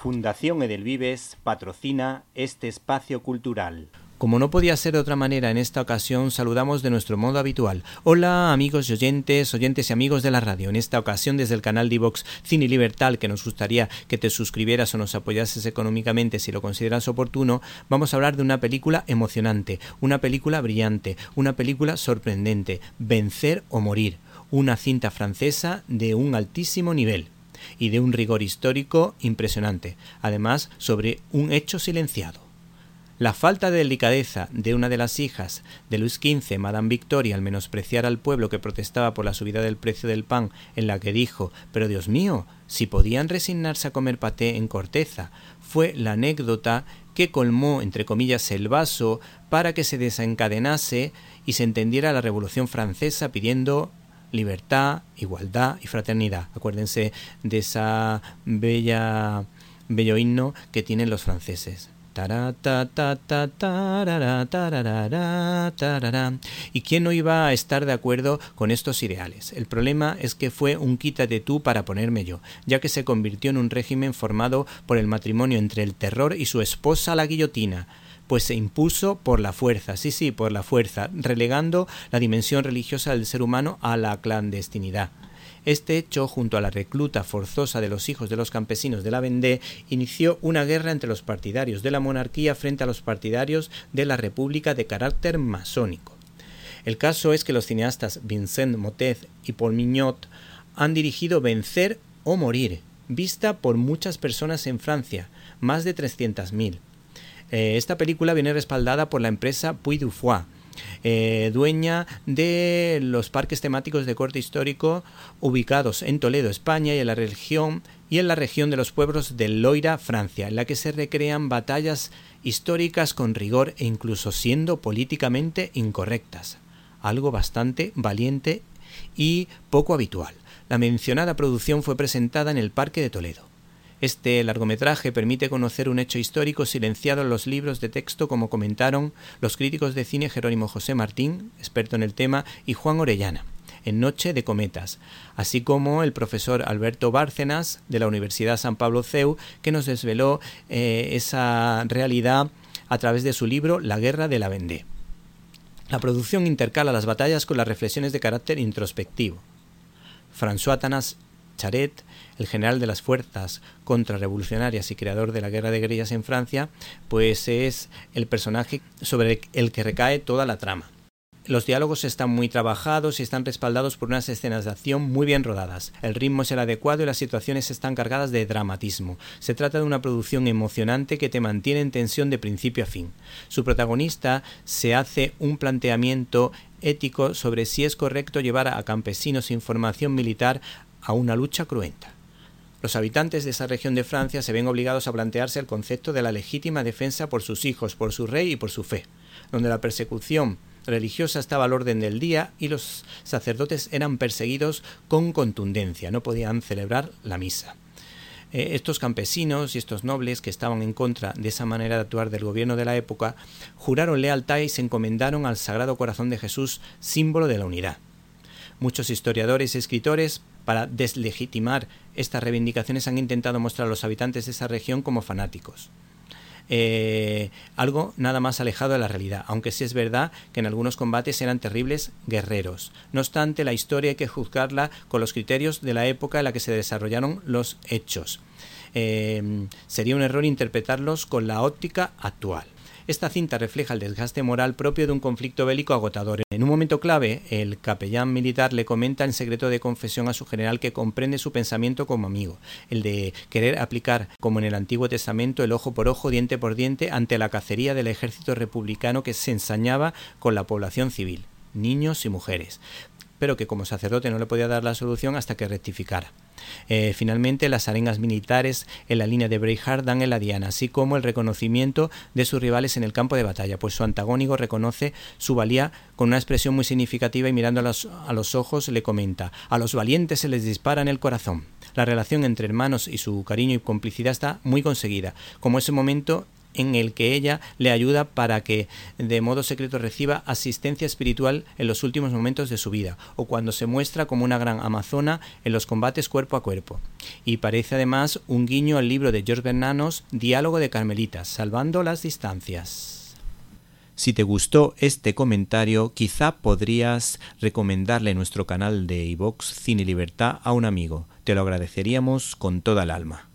Fundación Edelvives patrocina este espacio cultural. Como no podía ser de otra manera en esta ocasión, saludamos de nuestro modo habitual. Hola amigos y oyentes, oyentes y amigos de la radio. En esta ocasión desde el canal Divox Cine Libertad, que nos gustaría que te suscribieras o nos apoyases económicamente si lo consideras oportuno, vamos a hablar de una película emocionante, una película brillante, una película sorprendente, Vencer o Morir, una cinta francesa de un altísimo nivel y de un rigor histórico impresionante, además sobre un hecho silenciado. La falta de delicadeza de una de las hijas de Luis XV, Madame Victoria, al menospreciar al pueblo que protestaba por la subida del precio del pan, en la que dijo Pero Dios mío, si podían resignarse a comer paté en corteza, fue la anécdota que colmó, entre comillas, el vaso para que se desencadenase y se entendiera la Revolución Francesa pidiendo libertad, igualdad y fraternidad. Acuérdense de esa bella bello himno que tienen los franceses. ¿Y quién no iba a estar de acuerdo con estos ideales? El problema es que fue un quítate tú para ponerme yo, ya que se convirtió en un régimen formado por el matrimonio entre el terror y su esposa la guillotina pues se impuso por la fuerza, sí, sí, por la fuerza, relegando la dimensión religiosa del ser humano a la clandestinidad. Este hecho, junto a la recluta forzosa de los hijos de los campesinos de la Vendée, inició una guerra entre los partidarios de la monarquía frente a los partidarios de la república de carácter masónico. El caso es que los cineastas Vincent Motet y Paul Mignot han dirigido Vencer o Morir, vista por muchas personas en Francia, más de 300.000. Eh, esta película viene respaldada por la empresa Puy du Foix, eh, dueña de los parques temáticos de corte histórico ubicados en Toledo, España y en la región y en la región de los pueblos de Loira, Francia, en la que se recrean batallas históricas con rigor e incluso siendo políticamente incorrectas, algo bastante valiente y poco habitual. La mencionada producción fue presentada en el Parque de Toledo. Este largometraje permite conocer un hecho histórico silenciado en los libros de texto como comentaron los críticos de cine Jerónimo José Martín, experto en el tema, y Juan Orellana en Noche de Cometas, así como el profesor Alberto Bárcenas de la Universidad San Pablo CEU, que nos desveló eh, esa realidad a través de su libro La Guerra de la Vendée. La producción intercala las batallas con las reflexiones de carácter introspectivo. François Tanas Charet el general de las fuerzas contrarrevolucionarias y creador de la guerra de guerrillas en Francia, pues es el personaje sobre el que recae toda la trama. Los diálogos están muy trabajados y están respaldados por unas escenas de acción muy bien rodadas. El ritmo es el adecuado y las situaciones están cargadas de dramatismo. Se trata de una producción emocionante que te mantiene en tensión de principio a fin. Su protagonista se hace un planteamiento ético sobre si es correcto llevar a campesinos sin formación militar a una lucha cruenta. Los habitantes de esa región de Francia se ven obligados a plantearse el concepto de la legítima defensa por sus hijos, por su rey y por su fe, donde la persecución religiosa estaba al orden del día y los sacerdotes eran perseguidos con contundencia, no podían celebrar la misa. Eh, estos campesinos y estos nobles que estaban en contra de esa manera de actuar del gobierno de la época juraron lealtad y se encomendaron al Sagrado Corazón de Jesús, símbolo de la unidad. Muchos historiadores y escritores, para deslegitimar estas reivindicaciones, han intentado mostrar a los habitantes de esa región como fanáticos. Eh, algo nada más alejado de la realidad, aunque sí es verdad que en algunos combates eran terribles guerreros. No obstante, la historia hay que juzgarla con los criterios de la época en la que se desarrollaron los hechos. Eh, sería un error interpretarlos con la óptica actual. Esta cinta refleja el desgaste moral propio de un conflicto bélico agotador. En un momento clave, el capellán militar le comenta en secreto de confesión a su general que comprende su pensamiento como amigo, el de querer aplicar, como en el Antiguo Testamento, el ojo por ojo, diente por diente, ante la cacería del ejército republicano que se ensañaba con la población civil, niños y mujeres pero que como sacerdote no le podía dar la solución hasta que rectificara. Eh, finalmente, las arengas militares en la línea de Breithard dan en la diana, así como el reconocimiento de sus rivales en el campo de batalla, pues su antagónico reconoce su valía con una expresión muy significativa y mirando a los ojos le comenta, a los valientes se les dispara en el corazón. La relación entre hermanos y su cariño y complicidad está muy conseguida, como ese momento en el que ella le ayuda para que de modo secreto reciba asistencia espiritual en los últimos momentos de su vida, o cuando se muestra como una gran amazona en los combates cuerpo a cuerpo. Y parece además un guiño al libro de George Bernanos, Diálogo de Carmelitas, salvando las distancias. Si te gustó este comentario, quizá podrías recomendarle nuestro canal de iVox Cine Libertad a un amigo. Te lo agradeceríamos con toda el alma.